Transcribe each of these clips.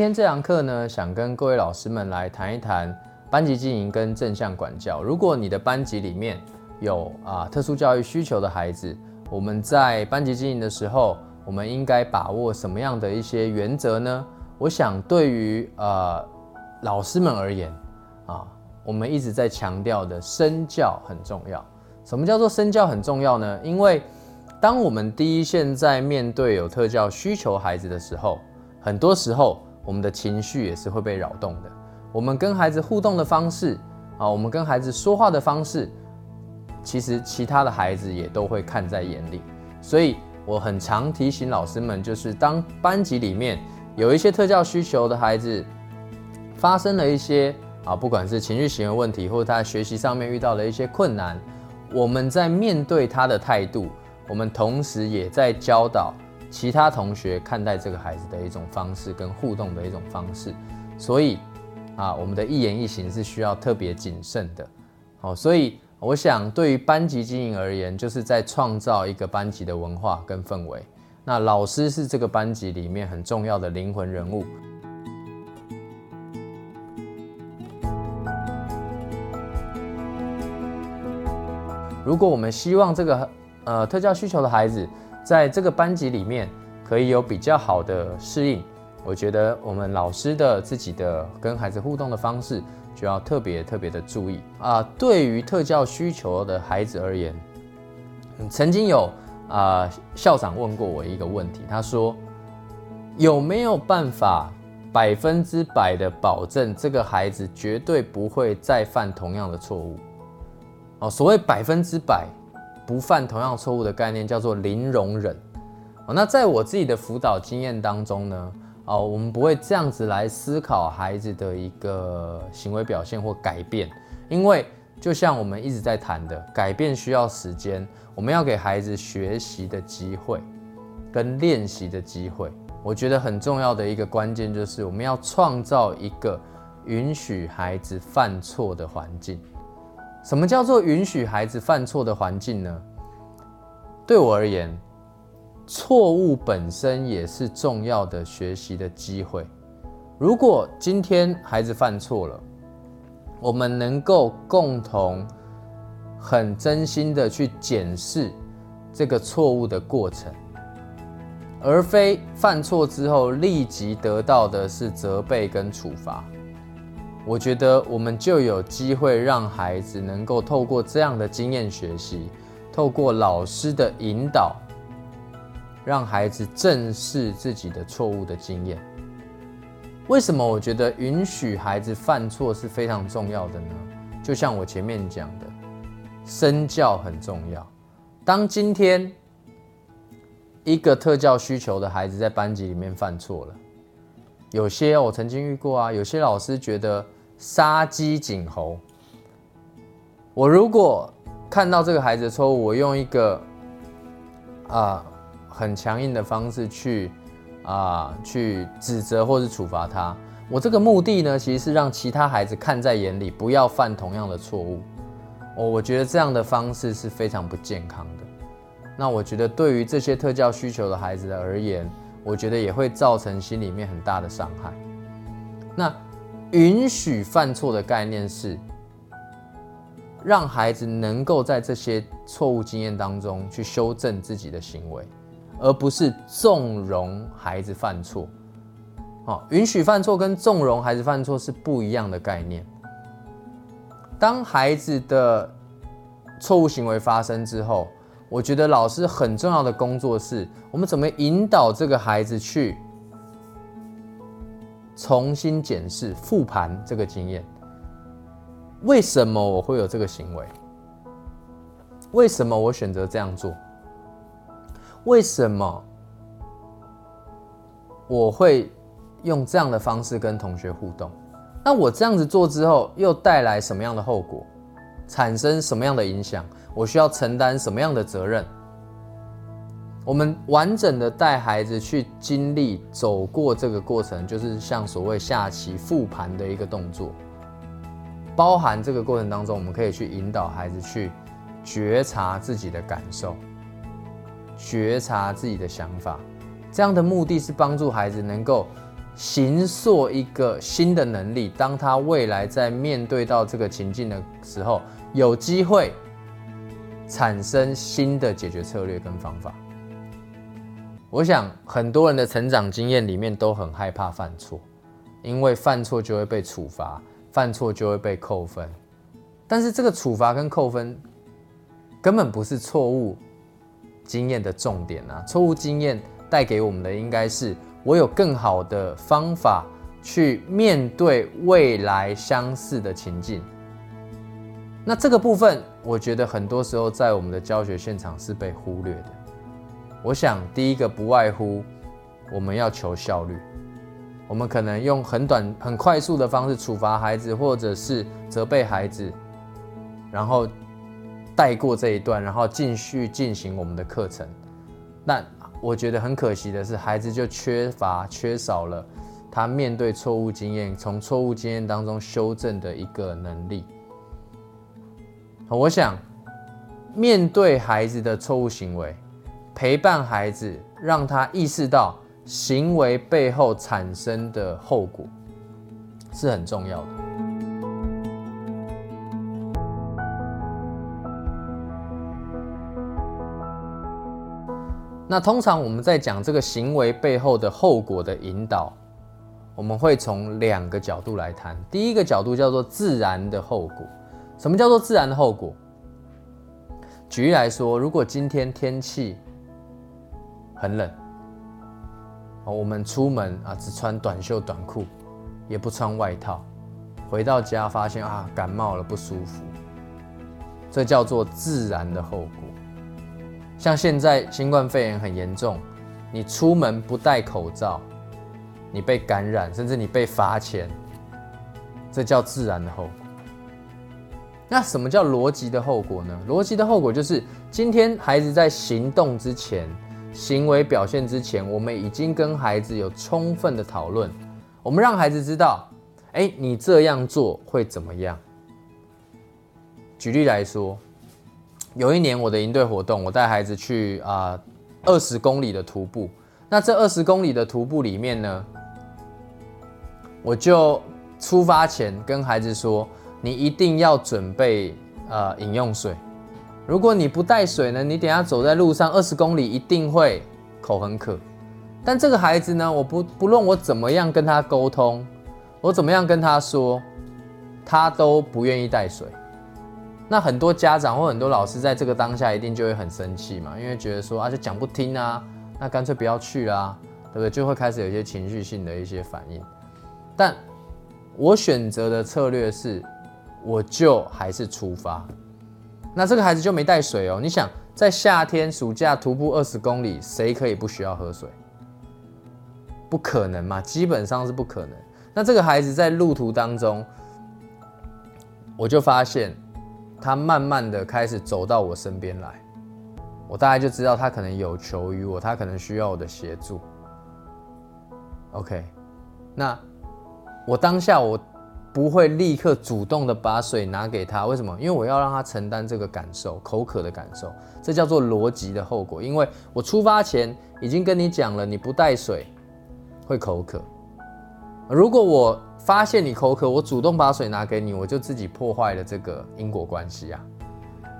今天这堂课呢，想跟各位老师们来谈一谈班级经营跟正向管教。如果你的班级里面有啊特殊教育需求的孩子，我们在班级经营的时候，我们应该把握什么样的一些原则呢？我想对于呃老师们而言啊，我们一直在强调的身教很重要。什么叫做身教很重要呢？因为当我们第一线在面对有特教需求孩子的时候，很多时候。我们的情绪也是会被扰动的。我们跟孩子互动的方式啊，我们跟孩子说话的方式，其实其他的孩子也都会看在眼里。所以我很常提醒老师们，就是当班级里面有一些特教需求的孩子发生了一些啊，不管是情绪行为问题，或者他在学习上面遇到了一些困难，我们在面对他的态度，我们同时也在教导。其他同学看待这个孩子的一种方式跟互动的一种方式，所以啊，我们的一言一行是需要特别谨慎的。好，所以我想对于班级经营而言，就是在创造一个班级的文化跟氛围。那老师是这个班级里面很重要的灵魂人物。如果我们希望这个呃特教需求的孩子，在这个班级里面，可以有比较好的适应。我觉得我们老师的自己的跟孩子互动的方式，就要特别特别的注意啊。对于特教需求的孩子而言，曾经有啊校长问过我一个问题，他说有没有办法百分之百的保证这个孩子绝对不会再犯同样的错误？哦，所谓百分之百。不犯同样错误的概念叫做零容忍。哦，那在我自己的辅导经验当中呢，哦，我们不会这样子来思考孩子的一个行为表现或改变，因为就像我们一直在谈的，改变需要时间，我们要给孩子学习的机会跟练习的机会。我觉得很重要的一个关键就是我们要创造一个允许孩子犯错的环境。什么叫做允许孩子犯错的环境呢？对我而言，错误本身也是重要的学习的机会。如果今天孩子犯错了，我们能够共同很真心的去检视这个错误的过程，而非犯错之后立即得到的是责备跟处罚。我觉得我们就有机会让孩子能够透过这样的经验学习，透过老师的引导，让孩子正视自己的错误的经验。为什么我觉得允许孩子犯错是非常重要的呢？就像我前面讲的，身教很重要。当今天一个特教需求的孩子在班级里面犯错了。有些我曾经遇过啊，有些老师觉得杀鸡儆猴。我如果看到这个孩子的错误，我用一个啊很强硬的方式去啊去指责或是处罚他，我这个目的呢，其实是让其他孩子看在眼里，不要犯同样的错误。我我觉得这样的方式是非常不健康的。那我觉得对于这些特教需求的孩子而言，我觉得也会造成心里面很大的伤害。那允许犯错的概念是，让孩子能够在这些错误经验当中去修正自己的行为，而不是纵容孩子犯错。好，允许犯错跟纵容孩子犯错是不一样的概念。当孩子的错误行为发生之后，我觉得老师很重要的工作是，我们怎么引导这个孩子去重新检视、复盘这个经验。为什么我会有这个行为？为什么我选择这样做？为什么我会用这样的方式跟同学互动？那我这样子做之后，又带来什么样的后果？产生什么样的影响？我需要承担什么样的责任？我们完整的带孩子去经历、走过这个过程，就是像所谓下棋复盘的一个动作。包含这个过程当中，我们可以去引导孩子去觉察自己的感受，觉察自己的想法。这样的目的是帮助孩子能够形塑一个新的能力，当他未来在面对到这个情境的时候，有机会产生新的解决策略跟方法。我想很多人的成长经验里面都很害怕犯错，因为犯错就会被处罚，犯错就会被扣分。但是这个处罚跟扣分根本不是错误经验的重点啊！错误经验带给我们的应该是我有更好的方法去面对未来相似的情境。那这个部分，我觉得很多时候在我们的教学现场是被忽略的。我想，第一个不外乎我们要求效率，我们可能用很短、很快速的方式处罚孩子，或者是责备孩子，然后带过这一段，然后继续进行我们的课程。那我觉得很可惜的是，孩子就缺乏、缺少了他面对错误经验、从错误经验当中修正的一个能力。我想，面对孩子的错误行为。陪伴孩子，让他意识到行为背后产生的后果是很重要的。那通常我们在讲这个行为背后的后果的引导，我们会从两个角度来谈。第一个角度叫做自然的后果。什么叫做自然的后果？举例来说，如果今天天气，很冷，我们出门啊，只穿短袖短裤，也不穿外套，回到家发现啊，感冒了不舒服，这叫做自然的后果。像现在新冠肺炎很严重，你出门不戴口罩，你被感染，甚至你被罚钱，这叫自然的后果。那什么叫逻辑的后果呢？逻辑的后果就是今天孩子在行动之前。行为表现之前，我们已经跟孩子有充分的讨论。我们让孩子知道，哎，你这样做会怎么样？举例来说，有一年我的营队活动，我带孩子去啊二十公里的徒步。那这二十公里的徒步里面呢，我就出发前跟孩子说，你一定要准备呃饮用水。如果你不带水呢？你等下走在路上二十公里，一定会口很渴。但这个孩子呢，我不不论我怎么样跟他沟通，我怎么样跟他说，他都不愿意带水。那很多家长或很多老师在这个当下一定就会很生气嘛，因为觉得说啊，就讲不听啊，那干脆不要去啦，对不对？就会开始有一些情绪性的一些反应。但我选择的策略是，我就还是出发。那这个孩子就没带水哦。你想，在夏天暑假徒步二十公里，谁可以不需要喝水？不可能嘛，基本上是不可能。那这个孩子在路途当中，我就发现他慢慢的开始走到我身边来，我大概就知道他可能有求于我，他可能需要我的协助。OK，那我当下我。不会立刻主动的把水拿给他，为什么？因为我要让他承担这个感受，口渴的感受，这叫做逻辑的后果。因为我出发前已经跟你讲了，你不带水会口渴。如果我发现你口渴，我主动把水拿给你，我就自己破坏了这个因果关系啊。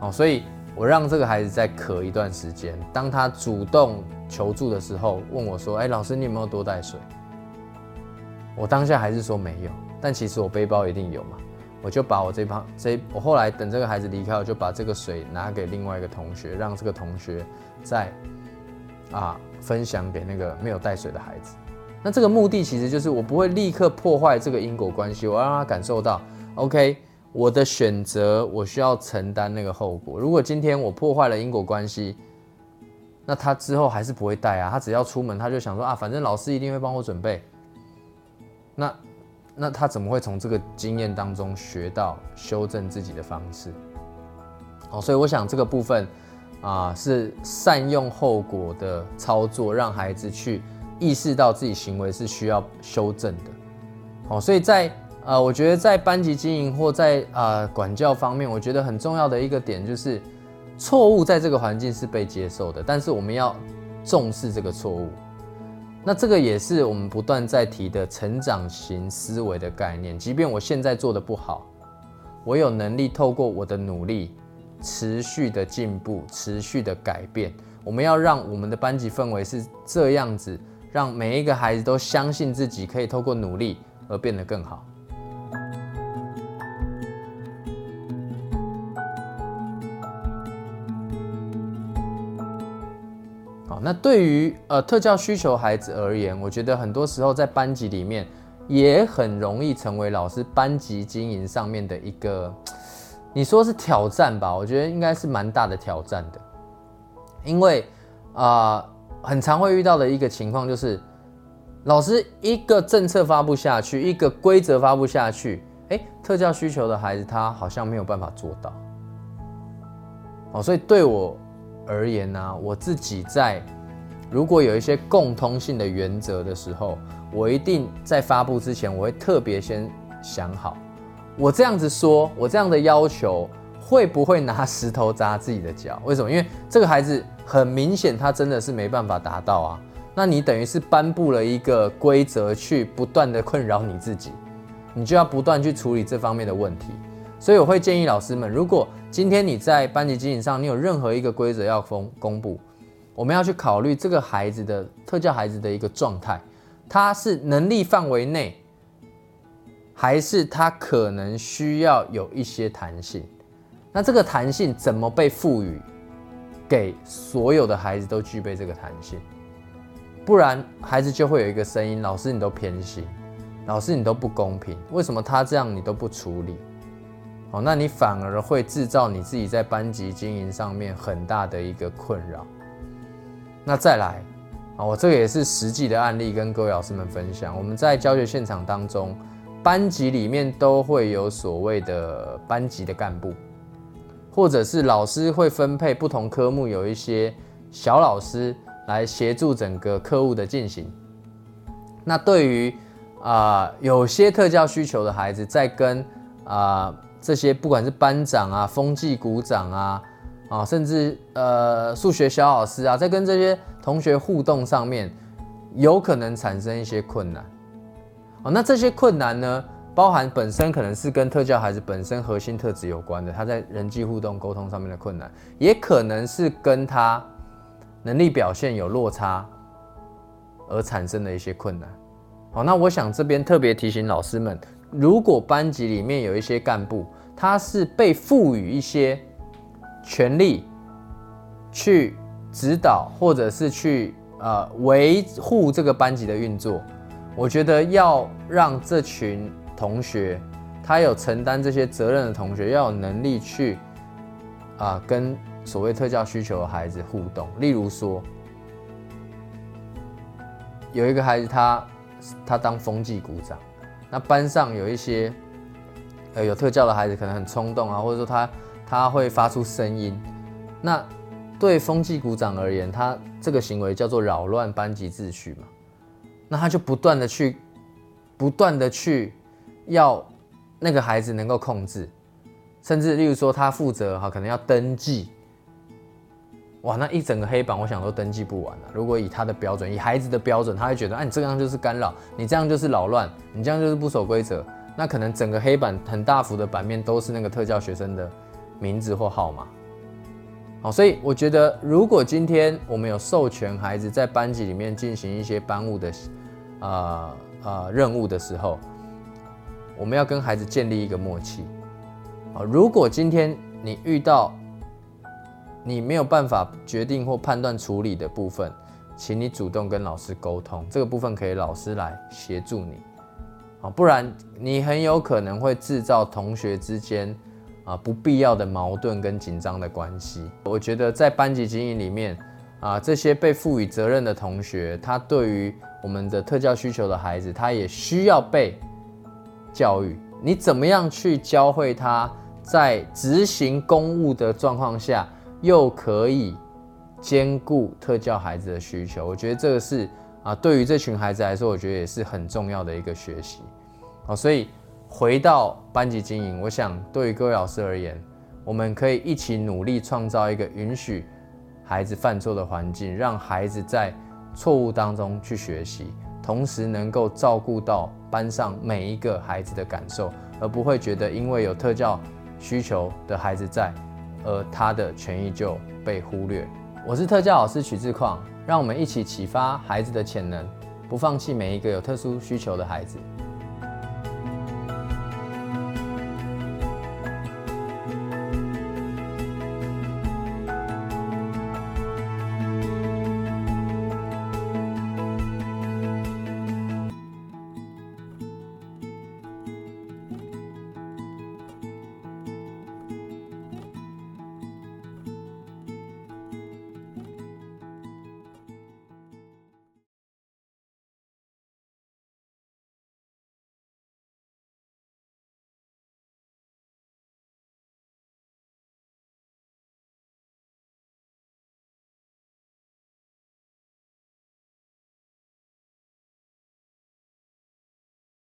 好，所以我让这个孩子再渴一段时间。当他主动求助的时候，问我说：“哎，老师，你有没有多带水？”我当下还是说没有。但其实我背包一定有嘛，我就把我这包这我后来等这个孩子离开，我就把这个水拿给另外一个同学，让这个同学再啊分享给那个没有带水的孩子。那这个目的其实就是我不会立刻破坏这个因果关系，我要让他感受到，OK，我的选择我需要承担那个后果。如果今天我破坏了因果关系，那他之后还是不会带啊，他只要出门他就想说啊，反正老师一定会帮我准备。那。那他怎么会从这个经验当中学到修正自己的方式？哦，所以我想这个部分啊，是善用后果的操作，让孩子去意识到自己行为是需要修正的。哦，所以在呃，我觉得在班级经营或在啊管教方面，我觉得很重要的一个点就是，错误在这个环境是被接受的，但是我们要重视这个错误。那这个也是我们不断在提的成长型思维的概念。即便我现在做的不好，我有能力透过我的努力，持续的进步，持续的改变。我们要让我们的班级氛围是这样子，让每一个孩子都相信自己可以透过努力而变得更好。那对于呃特教需求孩子而言，我觉得很多时候在班级里面也很容易成为老师班级经营上面的一个，你说是挑战吧？我觉得应该是蛮大的挑战的。因为啊，很常会遇到的一个情况就是，老师一个政策发布下去，一个规则发布下去，哎，特教需求的孩子他好像没有办法做到。哦，所以对我而言呢，我自己在如果有一些共通性的原则的时候，我一定在发布之前，我会特别先想好，我这样子说，我这样的要求。会不会拿石头砸自己的脚？为什么？因为这个孩子很明显，他真的是没办法达到啊。那你等于是颁布了一个规则，去不断的困扰你自己，你就要不断去处理这方面的问题。所以我会建议老师们，如果今天你在班级经营上，你有任何一个规则要公公布，我们要去考虑这个孩子的特教孩子的一个状态，他是能力范围内，还是他可能需要有一些弹性？那这个弹性怎么被赋予给所有的孩子都具备这个弹性？不然孩子就会有一个声音：老师你都偏心，老师你都不公平，为什么他这样你都不处理？哦，那你反而会制造你自己在班级经营上面很大的一个困扰。那再来啊，我这个也是实际的案例跟各位老师们分享。我们在教学现场当中，班级里面都会有所谓的班级的干部。或者是老师会分配不同科目，有一些小老师来协助整个课务的进行。那对于啊有些特教需求的孩子，在跟啊这些不管是班长啊、风纪股长啊啊，甚至呃数学小老师啊，在跟这些同学互动上面，有可能产生一些困难。哦，那这些困难呢？包含本身可能是跟特教孩子本身核心特质有关的，他在人际互动沟通上面的困难，也可能是跟他能力表现有落差而产生的一些困难。好，那我想这边特别提醒老师们，如果班级里面有一些干部，他是被赋予一些权利去指导或者是去呃维护这个班级的运作，我觉得要让这群。同学，他有承担这些责任的同学，要有能力去啊，跟所谓特教需求的孩子互动。例如说，有一个孩子，他他当风纪股长，那班上有一些呃有特教的孩子，可能很冲动啊，或者说他他会发出声音。那对风纪股长而言，他这个行为叫做扰乱班级秩序嘛，那他就不断的去不断的去。要那个孩子能够控制，甚至例如说他负责哈，可能要登记，哇，那一整个黑板，我想都登记不完了。如果以他的标准，以孩子的标准，他会觉得，哎，你这样就是干扰，你这样就是扰乱，你这样就是不守规则，那可能整个黑板很大幅的版面都是那个特教学生的名字或号码。好，所以我觉得，如果今天我们有授权孩子在班级里面进行一些班务的，呃呃任务的时候。我们要跟孩子建立一个默契，啊，如果今天你遇到你没有办法决定或判断处理的部分，请你主动跟老师沟通，这个部分可以老师来协助你，啊，不然你很有可能会制造同学之间啊不必要的矛盾跟紧张的关系。我觉得在班级经营里面，啊，这些被赋予责任的同学，他对于我们的特教需求的孩子，他也需要被。教育你怎么样去教会他，在执行公务的状况下，又可以兼顾特教孩子的需求？我觉得这个是啊，对于这群孩子来说，我觉得也是很重要的一个学习。好，所以回到班级经营，我想对于各位老师而言，我们可以一起努力创造一个允许孩子犯错的环境，让孩子在错误当中去学习，同时能够照顾到班上每一个孩子的感受，而不会觉得因为有特教需求的孩子在，而他的权益就被忽略。我是特教老师曲志矿，让我们一起启发孩子的潜能，不放弃每一个有特殊需求的孩子。